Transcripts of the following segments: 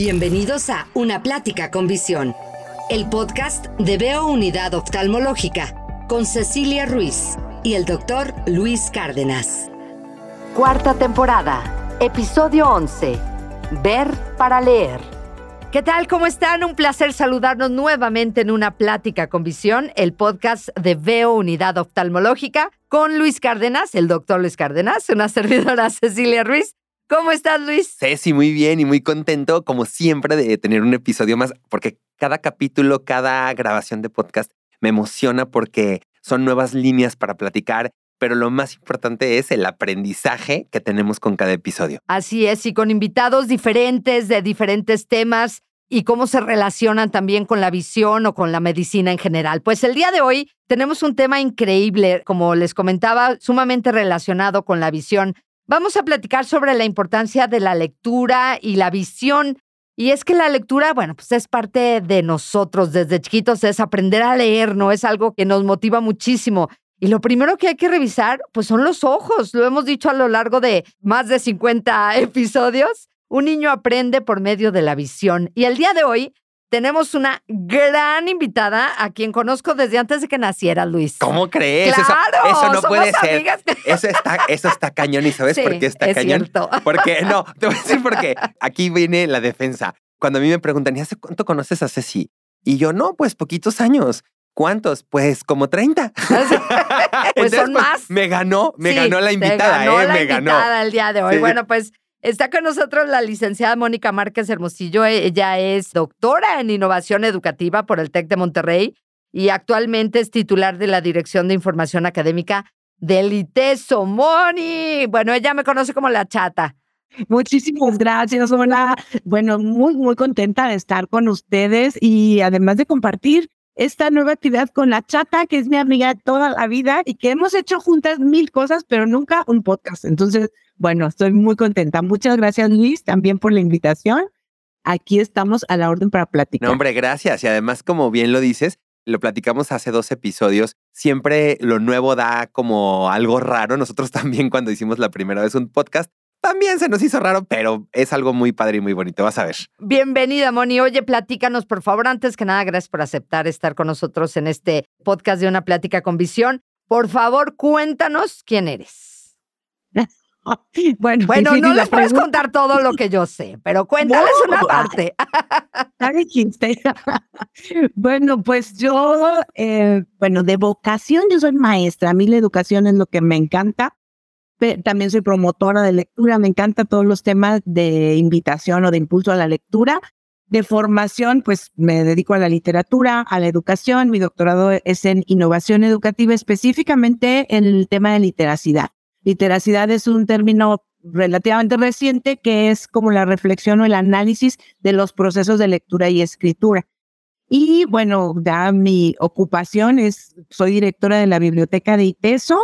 Bienvenidos a Una Plática con Visión, el podcast de Veo Unidad Oftalmológica con Cecilia Ruiz y el doctor Luis Cárdenas. Cuarta temporada, episodio 11. Ver para leer. ¿Qué tal? ¿Cómo están? Un placer saludarnos nuevamente en una plática con visión, el podcast de Veo Unidad Oftalmológica con Luis Cárdenas, el doctor Luis Cárdenas, una servidora Cecilia Ruiz ¿Cómo estás, Luis? Ceci, muy bien y muy contento, como siempre, de tener un episodio más, porque cada capítulo, cada grabación de podcast me emociona porque son nuevas líneas para platicar, pero lo más importante es el aprendizaje que tenemos con cada episodio. Así es, y con invitados diferentes de diferentes temas y cómo se relacionan también con la visión o con la medicina en general. Pues el día de hoy tenemos un tema increíble, como les comentaba, sumamente relacionado con la visión. Vamos a platicar sobre la importancia de la lectura y la visión. Y es que la lectura, bueno, pues es parte de nosotros desde chiquitos, es aprender a leer, ¿no? Es algo que nos motiva muchísimo. Y lo primero que hay que revisar, pues son los ojos. Lo hemos dicho a lo largo de más de 50 episodios. Un niño aprende por medio de la visión. Y el día de hoy tenemos una gran invitada a quien conozco desde antes de que naciera, Luis. ¿Cómo crees? Claro, eso, no somos puede ser. amigas. Eso está, eso está cañón. ¿Y sabes Sí, por qué está es cañón? cierto. Porque, no, te voy a decir por qué. Aquí viene la defensa. Cuando a mí me preguntan, ¿y hace cuánto conoces a Ceci? Y yo, no, pues poquitos años. ¿Cuántos? Pues como 30. Pues son más. Me ganó, me Sí, ganó la invitada, ganó ¿eh? la me ganó. invitada el día de hoy. Sí. Bueno, pues está con nosotros la licenciada Mónica Márquez Hermosillo. Ella es doctora en innovación educativa por el TEC de Monterrey y actualmente es titular de la Dirección de Información Académica del ITESO. Moni, bueno, ella me conoce como la chata. Muchísimas gracias, hola. Bueno, muy, muy contenta de estar con ustedes y además de compartir esta nueva actividad con la chata, que es mi amiga toda la vida y que hemos hecho juntas mil cosas, pero nunca un podcast. Entonces, bueno, estoy muy contenta. Muchas gracias, Luis, también por la invitación. Aquí estamos a la orden para platicar. No, hombre, gracias. Y además, como bien lo dices, lo platicamos hace dos episodios. Siempre lo nuevo da como algo raro. Nosotros también cuando hicimos la primera vez un podcast, también se nos hizo raro, pero es algo muy padre y muy bonito. Vas a ver. Bienvenida, Moni. Oye, platícanos, por favor, antes que nada, gracias por aceptar estar con nosotros en este podcast de una plática con visión. Por favor, cuéntanos quién eres. Bueno, Bueno, no les puedes contar todo lo que yo sé, pero cuéntales No. una parte. Bueno, pues yo, eh, bueno, de vocación yo soy maestra. A mí la educación es lo que me encanta. También soy promotora de lectura. Me encanta todos los temas de invitación o de impulso a la lectura. De formación, pues me dedico a la literatura, a la educación. Mi doctorado es en innovación educativa, específicamente en el tema de literacidad. Literacidad es un término relativamente reciente que es como la reflexión o el análisis de los procesos de lectura y escritura. Y bueno, ya mi ocupación es, soy directora de la biblioteca de ITESO,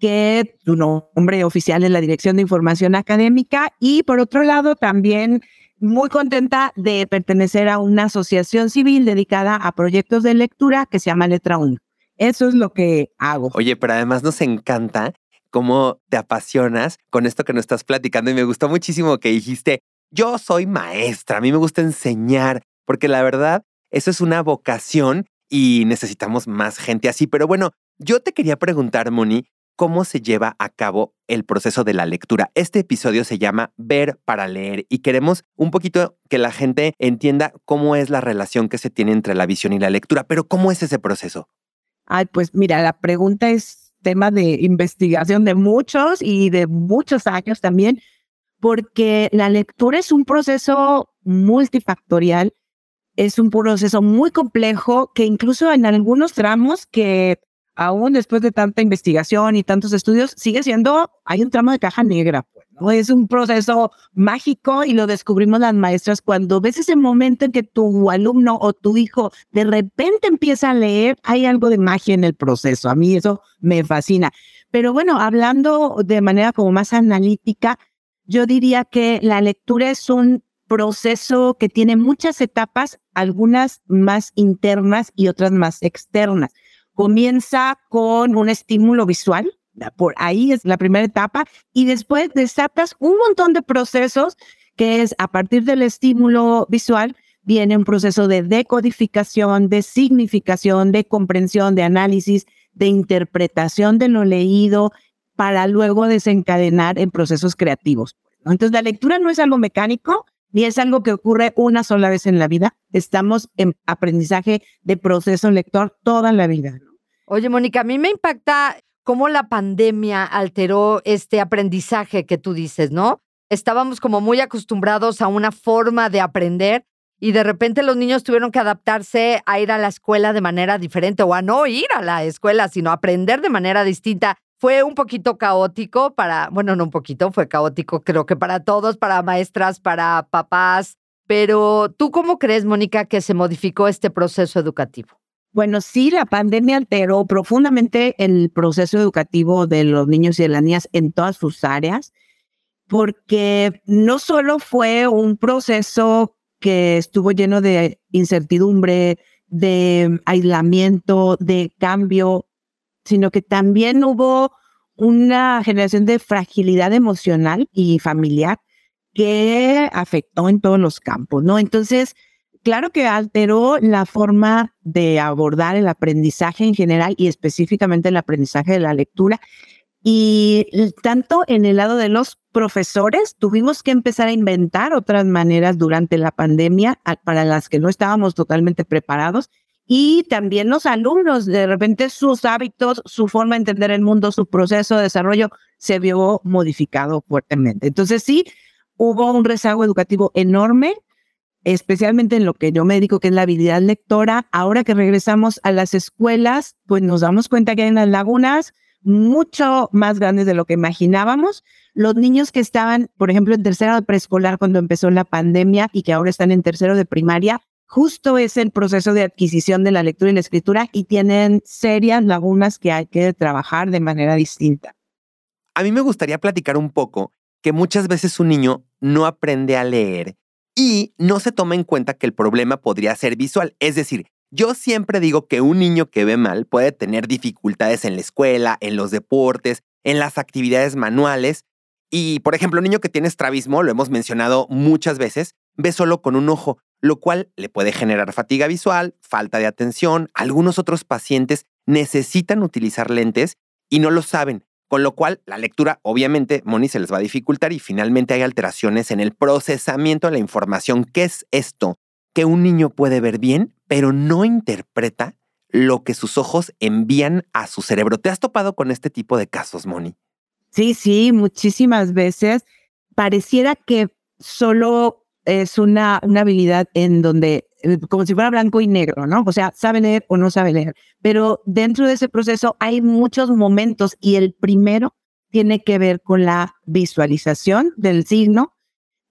que su nombre oficial es la Dirección de Información Académica. Y por otro lado, también muy contenta de pertenecer a una asociación civil dedicada a proyectos de lectura que se llama Letra 1. Eso es lo que hago. Oye, pero además nos encanta cómo te apasionas con esto que nos estás platicando y me gustó muchísimo que dijiste, yo soy maestra, a mí me gusta enseñar, porque la verdad, eso es una vocación y necesitamos más gente así. Pero bueno, yo te quería preguntar, Moni, ¿cómo se lleva a cabo el proceso de la lectura? Este episodio se llama Ver para leer y queremos un poquito que la gente entienda cómo es la relación que se tiene entre la visión y la lectura, pero ¿cómo es ese proceso? Ay, pues mira, la pregunta es tema de investigación de muchos y de muchos años también, porque la lectura es un proceso multifactorial, es un proceso muy complejo que incluso en algunos tramos que aún después de tanta investigación y tantos estudios sigue siendo, hay un tramo de caja negra, pues. Es un proceso mágico y lo descubrimos las maestras cuando ves ese momento en que tu alumno o tu hijo de repente empieza a leer, hay algo de magia en el proceso. A mí eso me fascina. Pero bueno, hablando de manera como más analítica, yo diría que la lectura es un proceso que tiene muchas etapas, algunas más internas y otras más externas. Comienza con un estímulo visual, por ahí es la primera etapa, y después desatas un montón de procesos que es a partir del estímulo visual, viene un proceso de decodificación, de significación, de comprensión, de análisis, de interpretación de lo leído para luego desencadenar en procesos creativos. Entonces, la lectura no es algo mecánico, ni es algo que ocurre una sola vez en la vida. Estamos en aprendizaje de proceso lector toda la vida. Oye, Mónica, a mí me impacta cómo la pandemia alteró este aprendizaje que tú dices, ¿no? Estábamos como muy acostumbrados a una forma de aprender y de repente los niños tuvieron que adaptarse a ir a la escuela de manera diferente o a no ir a la escuela, sino aprender de manera distinta. Fue un poquito caótico para, bueno, no un poquito, fue caótico creo que para todos, para maestras, para papás. Pero tú cómo crees, Mónica, que se modificó este proceso educativo? Bueno, sí, la pandemia alteró profundamente el proceso educativo de los niños y de las niñas en todas sus áreas, porque no solo fue un proceso que estuvo lleno de incertidumbre, de aislamiento, de cambio, sino que también hubo una generación de fragilidad emocional y familiar que afectó en todos los campos, ¿no? Entonces, claro que alteró la forma de abordar el aprendizaje en general y específicamente el aprendizaje de la lectura. Y tanto en el lado de los profesores, tuvimos que empezar a inventar otras maneras durante la pandemia para las que no estábamos totalmente preparados. Y también los alumnos, de repente sus hábitos, su forma de entender el mundo, su proceso de desarrollo se vio modificado fuertemente. Entonces sí, hubo un rezago educativo enorme, especialmente en lo que yo me dedico, que es la habilidad lectora. Ahora que regresamos a las escuelas, pues nos damos cuenta que hay unas lagunas mucho más grandes de lo que imaginábamos. Los niños que estaban, por ejemplo, en tercero de preescolar cuando empezó la pandemia y que ahora están en tercero de primaria, justo es el proceso de adquisición de la lectura y la escritura y tienen serias lagunas que hay que trabajar de manera distinta. A mí me gustaría platicar un poco que muchas veces un niño no aprende a leer y no se toma en cuenta que el problema podría ser visual, es decir, yo siempre digo que un niño que ve mal puede tener dificultades en la escuela, en los deportes, en las actividades manuales. Y, por ejemplo, un niño que tiene estrabismo, lo hemos mencionado muchas veces, ve solo con un ojo, lo cual le puede generar fatiga visual, falta de atención. Algunos otros pacientes necesitan utilizar lentes y no lo saben, con lo cual la lectura obviamente, Moni, se les va a dificultar y finalmente hay alteraciones en el procesamiento de la información. ¿Qué es esto? Que un niño puede ver bien, pero no interpreta lo que sus ojos envían a su cerebro. ¿Te has topado con este tipo de casos, Moni? Sí, sí, muchísimas veces. Pareciera que solo es una, una habilidad en donde, como si fuera blanco y negro, ¿no? O sea, sabe leer o no sabe leer. Pero dentro de ese proceso hay muchos momentos y el primero tiene que ver con la visualización del signo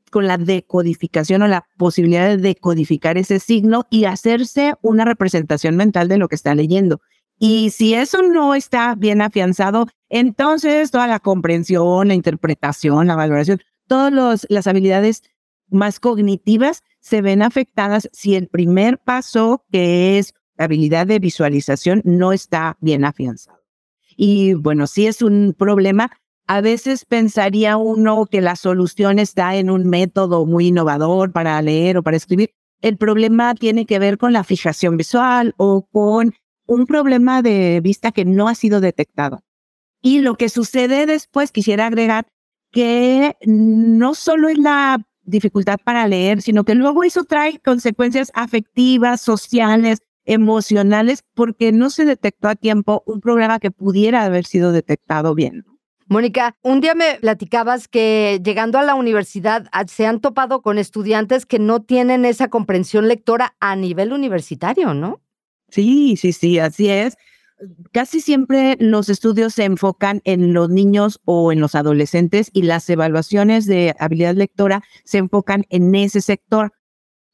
con la decodificación o la posibilidad de decodificar ese signo y hacerse una representación mental de lo que está leyendo. Y si eso no está bien afianzado, entonces toda la comprensión, la interpretación, la valoración, todas las habilidades más cognitivas se ven afectadas si el primer paso, que es la habilidad de visualización, no está bien afianzado. Y bueno, si es un problema, a veces pensaría uno que la solución está en un método muy innovador para leer o para escribir. El problema tiene que ver con la fijación visual o con un problema de vista que no ha sido detectado. Y lo que sucede después, quisiera agregar que no solo es la dificultad para leer, sino que luego eso trae consecuencias afectivas, sociales, emocionales, porque no se detectó a tiempo un problema que pudiera haber sido detectado bien. Mónica, un día me platicabas que llegando a la universidad ah, se han topado con estudiantes que no tienen esa comprensión lectora a nivel universitario, ¿no? Sí, sí, sí, así es. Casi siempre los estudios se enfocan en los niños o en los adolescentes y las evaluaciones de habilidad lectora se enfocan en ese sector,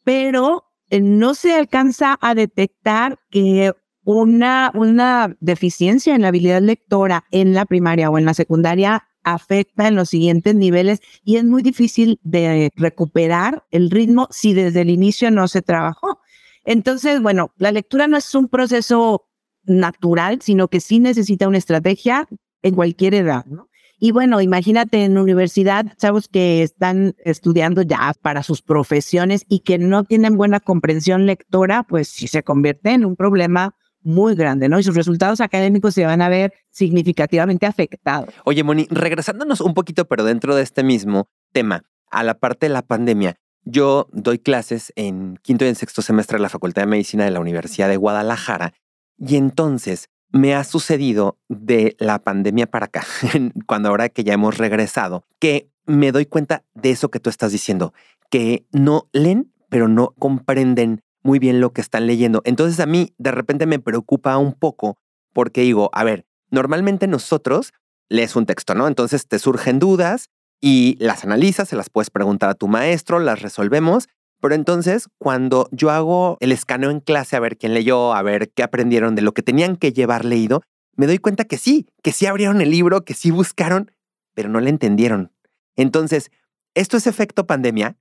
pero eh, no se alcanza a detectar que una, una deficiencia en la habilidad lectora en la primaria o en la secundaria afecta en los siguientes niveles y es muy difícil de recuperar el ritmo si desde el inicio no se trabajó. Entonces, bueno, la lectura no es un proceso natural, sino que sí necesita una estrategia en cualquier edad, ¿no? Y bueno, imagínate en universidad, chavos que están estudiando ya para sus profesiones y que no tienen buena comprensión lectora, pues sí se convierte en un problema muy grande, ¿no? Y sus resultados académicos se van a ver significativamente afectados. Oye, Moni, regresándonos un poquito, pero dentro de este mismo tema, a la parte de la pandemia, yo doy clases en quinto y en sexto semestre de la Facultad de Medicina de la Universidad de Guadalajara y entonces me ha sucedido de la pandemia para acá, cuando ahora que ya hemos regresado, que me doy cuenta de eso que tú estás diciendo, que no leen, pero no comprenden muy bien lo que están leyendo. Entonces a mí de repente me preocupa un poco porque digo, a ver, normalmente nosotros lees un texto, ¿no? Entonces te surgen dudas y las analizas, se las puedes preguntar a tu maestro, las resolvemos. Pero entonces, cuando yo hago el escaneo en clase a ver quién leyó, a ver qué aprendieron de lo que tenían que llevar leído, me doy cuenta que sí, que sí abrieron el libro, que sí buscaron, pero no le entendieron. Entonces, ¿esto es efecto pandemia?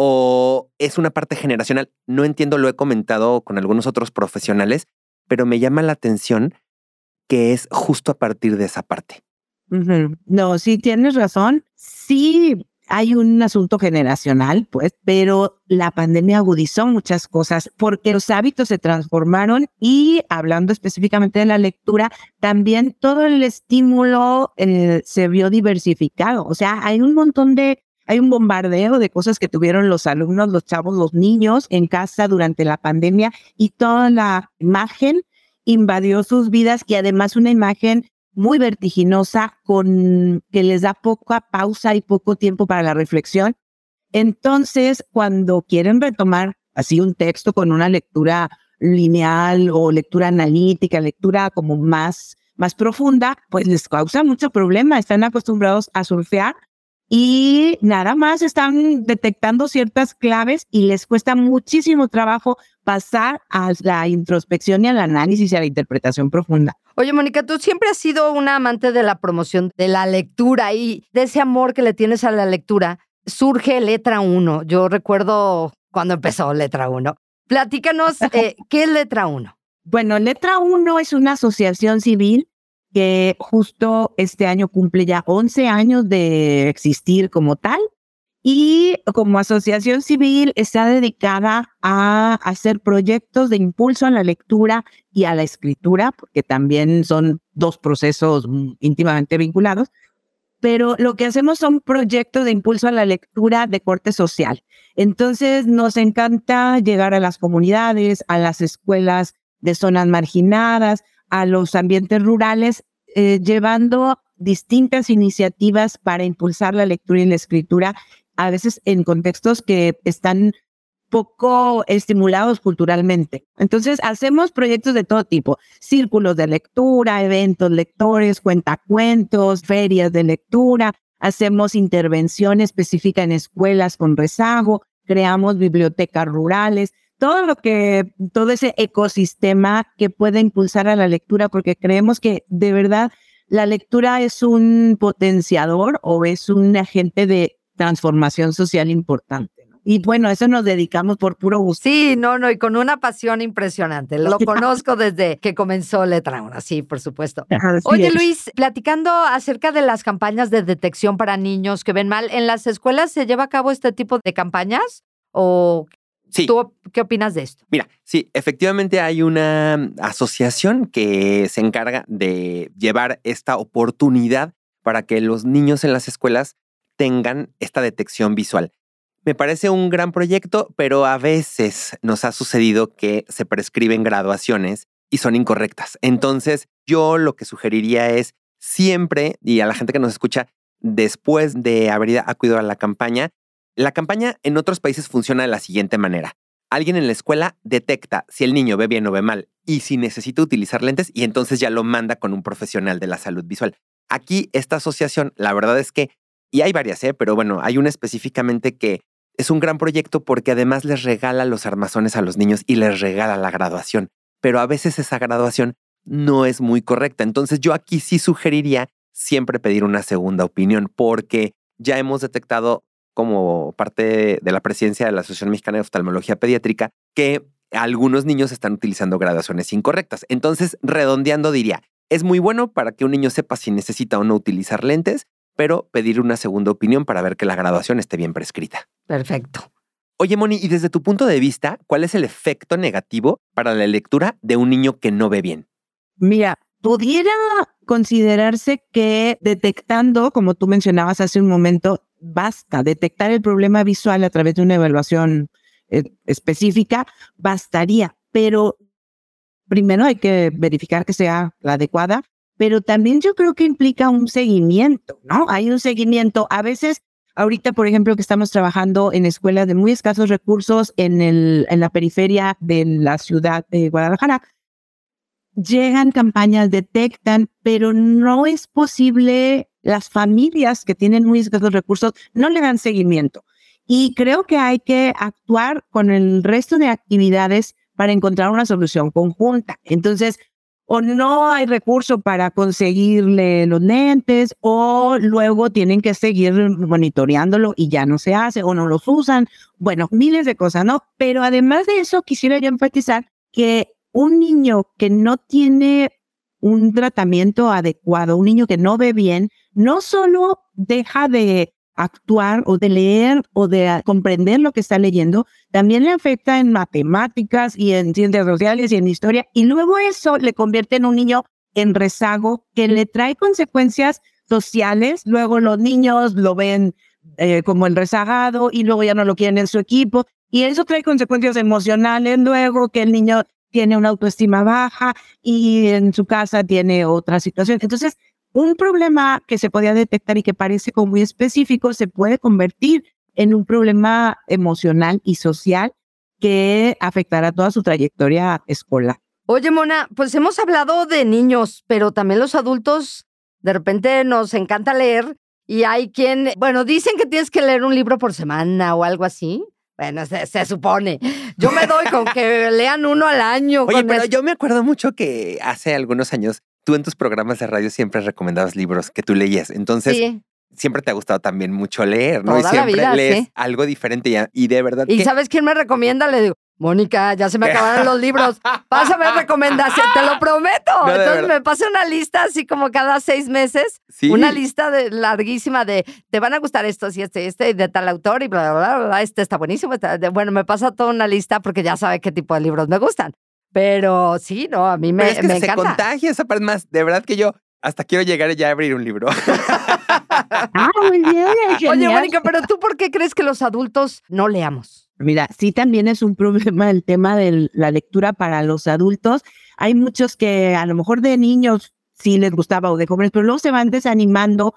o es una parte generacional. No entiendo, lo he comentado con algunos otros profesionales, pero me llama la atención que es justo a partir de esa parte. No, sí tienes razón. Sí hay un asunto generacional, pues, pero la pandemia agudizó muchas cosas porque los hábitos se transformaron y hablando específicamente de la lectura, también todo el estímulo eh, se vio diversificado. O sea, hay un montón de hay un bombardeo de cosas que tuvieron los alumnos, los chavos, los niños en casa durante la pandemia y toda la imagen invadió sus vidas y además una imagen muy vertiginosa con que les da poca pausa y poco tiempo para la reflexión. Entonces, cuando quieren retomar así un texto con una lectura lineal o lectura analítica, lectura como más, más profunda, pues les causa mucho problema. Están acostumbrados a surfear y nada más están detectando ciertas claves y les cuesta muchísimo trabajo pasar a la introspección y al análisis y a la interpretación profunda. Oye, Mónica, tú siempre has sido una amante de la promoción de la lectura y de ese amor que le tienes a la lectura. Surge Letra 1. Yo recuerdo cuando empezó Letra 1. Platícanos, eh, ¿qué es Letra 1? Bueno, Letra 1 es una asociación civil que justo este año cumple ya 11 años de existir como tal y como asociación civil está dedicada a hacer proyectos de impulso a la lectura y a la escritura, porque también son dos procesos íntimamente vinculados, pero lo que hacemos son proyectos de impulso a la lectura de corte social. Entonces nos encanta llegar a las comunidades, a las escuelas de zonas marginadas, a los ambientes rurales, eh, llevando distintas iniciativas para impulsar la lectura y la escritura, a veces en contextos que están poco estimulados culturalmente. Entonces, hacemos proyectos de todo tipo, círculos de lectura, eventos lectores, cuentacuentos, ferias de lectura, hacemos intervención específica en escuelas con rezago, creamos bibliotecas rurales, todo lo que, todo ese ecosistema que puede impulsar a la lectura, porque creemos que de verdad la lectura es un potenciador o es un agente de transformación social importante. Y bueno, eso nos dedicamos por puro gusto. Sí, no, no, y con una pasión impresionante. Lo conozco desde que comenzó Letra 1, sí, por supuesto. Oye, Luis, platicando acerca de las campañas de detección para niños que ven mal, ¿en las escuelas se lleva a cabo este tipo de campañas? ¿O ¿Tú qué opinas de esto? Mira, sí, efectivamente hay una asociación que se encarga de llevar esta oportunidad para que los niños en las escuelas tengan esta detección visual. Me parece un gran proyecto, pero a veces nos ha sucedido que se prescriben graduaciones y son incorrectas. Entonces, yo lo que sugeriría es siempre, y a la gente que nos escucha, después de haber acudido a la campaña, la campaña en otros países funciona de la siguiente manera. Alguien en la escuela detecta si el niño ve bien o ve mal y si necesita utilizar lentes y entonces ya lo manda con un profesional de la salud visual. Aquí esta asociación, la verdad es que, y hay varias, ¿eh? pero bueno, hay una específicamente que es un gran proyecto porque además les regala los armazones a los niños y les regala la graduación, pero a veces esa graduación no es muy correcta. Entonces yo aquí sí sugeriría siempre pedir una segunda opinión porque ya hemos detectado como parte de la presidencia de la Asociación Mexicana de Oftalmología Pediátrica que algunos niños están utilizando graduaciones incorrectas. Entonces, redondeando diría, Es muy bueno para que un niño sepa si necesita o no utilizar lentes, pero pedir una segunda opinión para ver que la graduación esté bien prescrita. Perfecto. Oye, Moni, y desde tu punto de vista, ¿cuál es el efecto negativo para la lectura de un niño que no ve bien? Mira, pudiera considerarse que detectando, como tú mencionabas hace un momento, basta detectar el problema visual a través de una evaluación eh, específica, bastaría, pero primero hay que verificar que sea la adecuada, pero también yo creo que implica un seguimiento, ¿no? Hay un seguimiento, a veces Ahorita, por ejemplo, que estamos trabajando en escuelas de muy escasos recursos en, el, en la periferia de la ciudad de Guadalajara, llegan campañas, detectan, pero no es posible, las familias que tienen muy escasos recursos no le dan seguimiento. Y creo que hay que actuar con el resto de actividades para encontrar una solución conjunta. Entonces, o no hay recurso para conseguirle los lentes, o luego tienen que seguir monitoreándolo y ya no se hace, o no los usan. Bueno, miles de cosas, ¿no? Pero además de eso, quisiera yo enfatizar que un niño que no tiene un tratamiento adecuado, un niño que no ve bien, no solo deja de actuar o de leer o de comprender lo que está leyendo, también le afecta en matemáticas y en ciencias sociales y en historia. Y luego eso le convierte en un niño en rezago que le trae consecuencias sociales. Luego los niños lo ven eh, como el rezagado y luego ya no lo quieren en su equipo. Y eso trae consecuencias emocionales luego que el niño tiene una autoestima baja y en su casa tiene otra situación. Entonces, un problema que se podía detectar y que parece como muy específico se puede convertir en un problema emocional y social que afectará toda su trayectoria escolar. Oye, Mona, pues hemos hablado de niños, pero también los adultos de repente nos encanta leer y hay quien, bueno, dicen que tienes que leer un libro por semana o algo así. Bueno, se, supone. Yo me doy con que lean uno al año. Oye, pero yo me acuerdo mucho que hace algunos años tú en tus programas de radio siempre recomendabas libros que tú leías. Entonces, siempre te ha gustado también mucho leer, ¿no? y siempre lees algo diferente y, de verdad. ¿Y sabes quién me recomienda? Le digo, Mónica, ya se me acabaron los libros. Pásame recomendación, te lo prometo. Entonces me pasa una lista así como cada seis meses. Una lista de, larguísima de te van a gustar estos y este y este de tal autor y bla, bla, bla, Este está buenísimo. bueno, me pasa toda una lista porque ya sabe qué tipo de libros me gustan. Pero sí, no, a mí me, Pero es que se contagia esa parte más. De verdad que yo hasta quiero llegar ya a abrir un libro. ah, muy bien. Oye, Mónica, pero tú por qué crees que los adultos no leamos? Mira, sí también es un problema el tema de la lectura para los adultos. Hay muchos que a lo mejor de niños sí les gustaba o de jóvenes, pero luego se van desanimando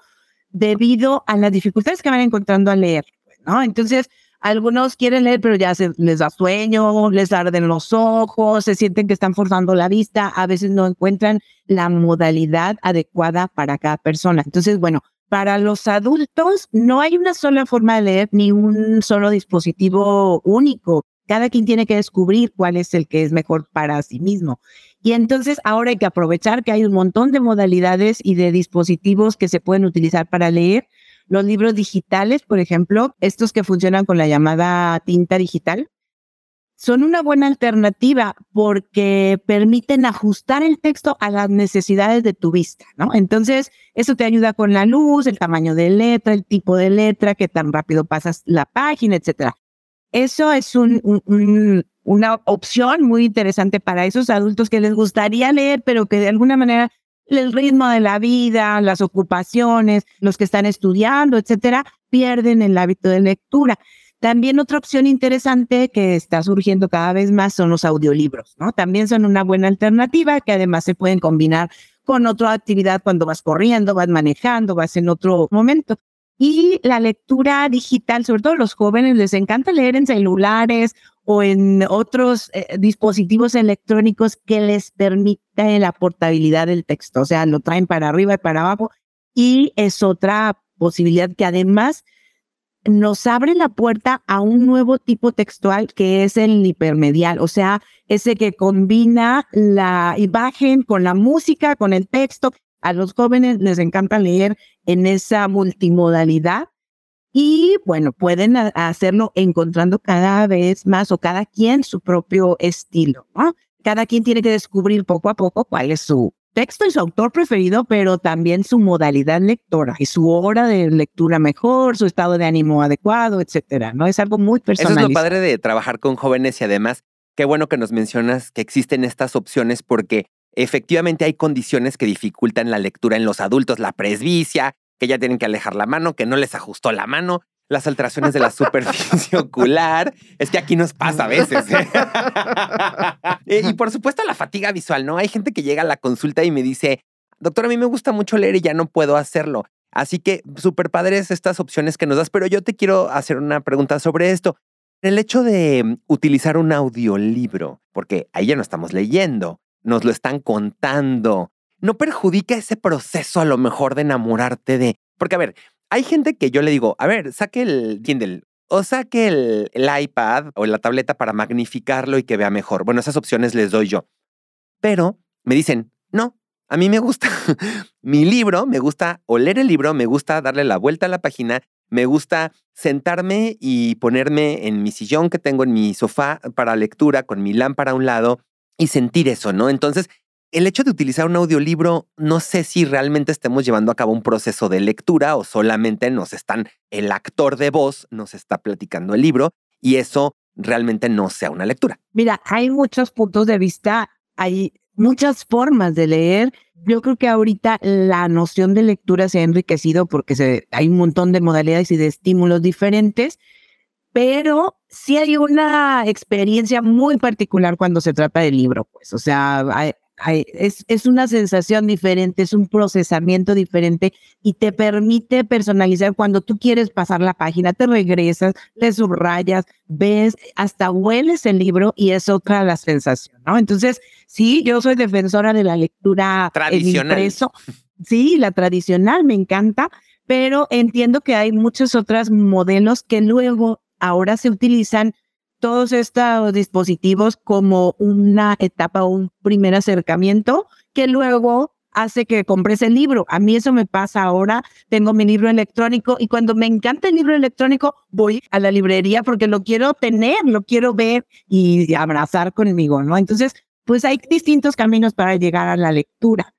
debido a las dificultades que van encontrando al leer, ¿no? Entonces, algunos quieren leer, pero ya se, les da sueño, les arden los ojos, se sienten que están forzando la vista, a veces no encuentran la modalidad adecuada para cada persona. Entonces, bueno, para los adultos no hay una sola forma de leer ni un solo dispositivo único. Cada quien tiene que descubrir cuál es el que es mejor para sí mismo. Y entonces ahora hay que aprovechar que hay un montón de modalidades y de dispositivos que se pueden utilizar para leer los libros digitales, por ejemplo, estos que funcionan con la llamada tinta digital, son una buena alternativa porque permiten ajustar el texto a las necesidades de tu vista, ¿no? Entonces, eso te ayuda con la luz, el tamaño de letra, el tipo de letra, qué tan rápido pasas la página, etcétera. Eso es una opción muy interesante para esos adultos que les gustaría leer, pero que de alguna manera el ritmo de la vida, las ocupaciones, los que están estudiando, etcétera, pierden el hábito de lectura. También otra opción interesante que está surgiendo cada vez más son los audiolibros, ¿no? También son una buena alternativa que además se pueden combinar con otra actividad cuando vas corriendo, vas manejando, vas en otro momento. Y la lectura digital, sobre todo los jóvenes, les encanta leer en celulares o en otros eh, dispositivos electrónicos que les permiten la portabilidad del texto, o sea, lo traen para arriba y para abajo y es otra posibilidad que además nos abre la puerta a un nuevo tipo textual que es el hipermedial, o sea, ese que combina la imagen con la música, con el texto. A los jóvenes les encanta leer en esa multimodalidad y bueno, pueden hacerlo encontrando cada vez más o cada quien su propio estilo, ¿no? Cada quien tiene que descubrir poco a poco cuál es su, texto y su autor preferido, pero también su modalidad lectora y su hora de lectura mejor, su estado de ánimo adecuado, etcétera, ¿no? Es algo muy personal. Eso es lo padre de trabajar con jóvenes y además, qué bueno que nos mencionas que existen estas opciones porque efectivamente hay condiciones que dificultan la lectura en los adultos, la presbicia, que ya tienen que alejar la mano, que no les ajustó la mano, las alteraciones de la superficie ocular. Es que aquí nos pasa a veces. ¿eh? Eh, y por supuesto la fatiga visual, ¿no? Hay gente que llega a la consulta y me dice, doctor, a mí me gusta mucho leer y ya no puedo hacerlo. Así que súper padres estas opciones que nos das, pero yo te quiero hacer una pregunta sobre esto. El hecho de mm, utilizar un audiolibro, porque ahí ya no estamos leyendo, nos lo están contando, no perjudica ese proceso a lo mejor de enamorarte de... Porque a ver, hay gente que yo le digo, a ver, saque el Kindle o saque el, iPad o la tableta para magnificarlo y que vea mejor. Bueno, esas opciones les doy yo. Pero me dicen, no, a mí me gusta mi libro, me gusta oler el libro, me gusta darle la vuelta a la página, me gusta sentarme y ponerme en mi sillón que tengo en mi sofá para lectura con mi lámpara a un lado y sentir eso, ¿no? Entonces, el hecho de utilizar un audiolibro, no sé si realmente estemos llevando a cabo un proceso de lectura o solamente nos están, el actor de voz nos está platicando el libro y eso realmente no sea una lectura. Mira, hay muchos puntos de vista, hay muchas formas de leer. Yo creo que ahorita la noción de lectura se ha enriquecido porque se, hay un montón de modalidades y de estímulos diferentes, pero sí hay una experiencia muy particular cuando se trata del libro, pues, o sea, hay, es, es una sensación diferente, es un procesamiento diferente y te permite personalizar cuando tú quieres pasar la página, te regresas, le subrayas, ves, hasta hueles el libro y es otra la sensación, ¿no? Entonces, sí, yo soy defensora de la lectura tradicional. impreso. Sí, la tradicional me encanta, pero entiendo que hay muchos otros modelos que luego ahora se utilizan todos estos dispositivos como una etapa un primer acercamiento que luego hace que compres el libro. A mí eso me pasa ahora. Tengo mi libro electrónico y cuando me encanta el libro electrónico, voy a la librería porque lo quiero tener, lo quiero ver y abrazar conmigo, ¿no? Entonces, pues hay distintos caminos para llegar a la lectura.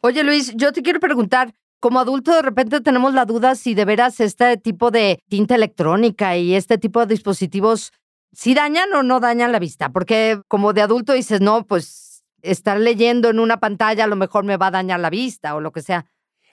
Oye, Luis, yo te quiero preguntar, como adulto de repente tenemos la duda si de veras este tipo de tinta electrónica y este tipo de dispositivos si dañan o no dañan la vista, porque como de adulto dices, no, pues estar leyendo en una pantalla a lo mejor me va a dañar la vista o lo que sea.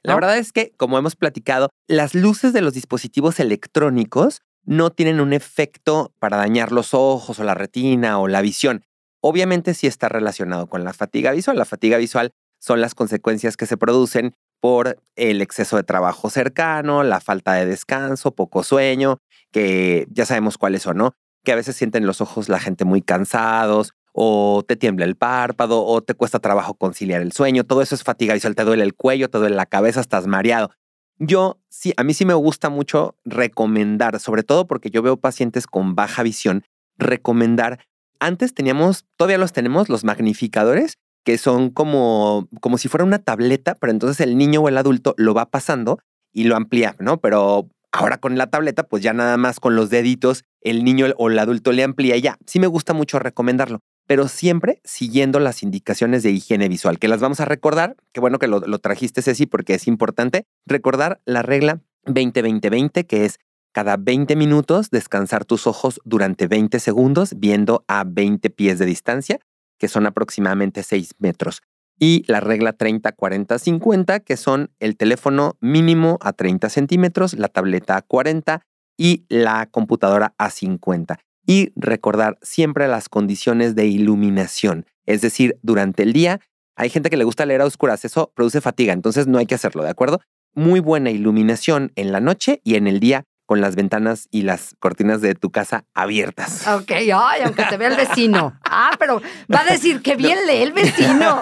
La verdad es que, como hemos platicado, las luces de los dispositivos electrónicos no tienen un efecto para dañar los ojos o la retina o la visión. Obviamente sí está relacionado con la fatiga visual. La fatiga visual son las consecuencias que se producen por el exceso de trabajo cercano, la falta de descanso, poco sueño, que ya sabemos cuáles son, ¿no? Que a veces sienten los ojos la gente muy cansados, o te tiembla el párpado, o te cuesta trabajo conciliar el sueño. Todo eso es fatiga visual, te duele el cuello, te duele la cabeza, estás mareado. Yo sí, a mí sí me gusta mucho recomendar, sobre todo porque yo veo pacientes con baja visión, recomendar. Antes teníamos, todavía los tenemos, los magnificadores, que son como, como si fuera una tableta, pero entonces el niño o el adulto lo va pasando y lo amplía, ¿no? Pero Ahora con la tableta, pues ya nada más con los deditos, el niño o el adulto le amplía ya. Sí me gusta mucho recomendarlo, pero siempre siguiendo las indicaciones de higiene visual, que las vamos a recordar. Qué bueno que lo, trajiste, Ceci, porque es importante recordar la regla 20-20-20, que es cada 20 minutos descansar tus ojos durante 20 segundos viendo a 20 pies de distancia, que son aproximadamente 6 metros y la regla 30-40-50, que son el teléfono mínimo a 30 centímetros, la tableta a 40 y la computadora a 50. Y recordar siempre las condiciones de iluminación, es decir, durante el día hay gente que le gusta leer a oscuras, eso produce fatiga, entonces no hay que hacerlo, ¿de acuerdo? Muy buena iluminación en la noche y en el día con las ventanas y las cortinas de tu casa abiertas. Ok, ay, aunque te vea el vecino. Ah, pero va a decir que bien lee el vecino.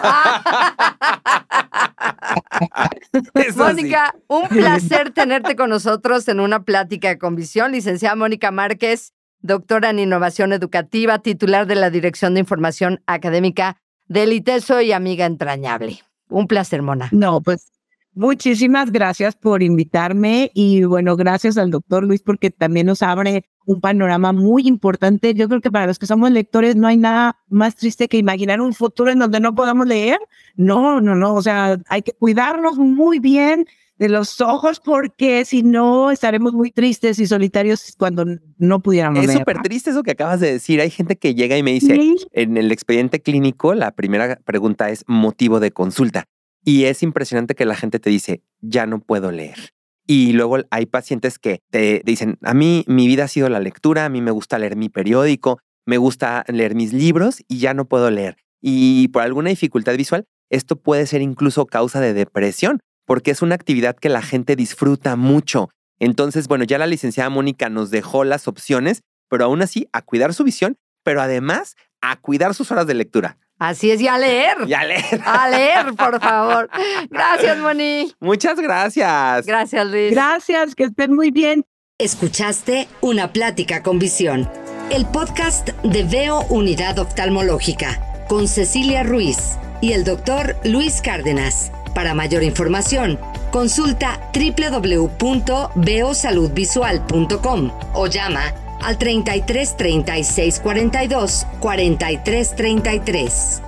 Mónica, un placer tenerte con nosotros en una plática con visión. Licenciada Mónica Márquez, doctora en innovación educativa, titular de la Dirección de Información Académica del ITESO y amiga entrañable. Un placer, Mona. No, pues Muchísimas gracias por invitarme y bueno, gracias al doctor Luis porque también nos abre un panorama muy importante. Yo creo que para los que somos lectores no hay nada más triste que imaginar un futuro en donde no podamos leer. No, no, no. O sea, hay que cuidarnos muy bien de los ojos porque si no estaremos muy tristes y solitarios cuando no pudiéramos Es leer. súper triste eso que acabas de decir. Hay gente que llega y me dice, Sí. en el expediente clínico, la primera pregunta es motivo de consulta. Y es impresionante que la gente te dice, ya no puedo leer. Y luego hay pacientes que te dicen, a mí mi vida ha sido la lectura, a mí me gusta leer mi periódico, me gusta leer mis libros y ya no puedo leer. Y por alguna dificultad visual, esto puede ser incluso causa de depresión, porque es una actividad que la gente disfruta mucho. Entonces, bueno, ya la licenciada Mónica nos dejó las opciones, pero aún así a cuidar su visión, pero además a cuidar sus horas de lectura. Así es, y a leer. Y a leer. A leer, por favor. Gracias, Moni. Muchas gracias. Gracias, Luis. Gracias, que estén muy bien. Escuchaste Una Plática con Visión, el podcast de Veo Unidad Oftalmológica, con Cecilia Ruiz y el doctor Luis Cárdenas. Para mayor información, consulta www.veosaludvisual.com o llama al 33 36 42 43 33.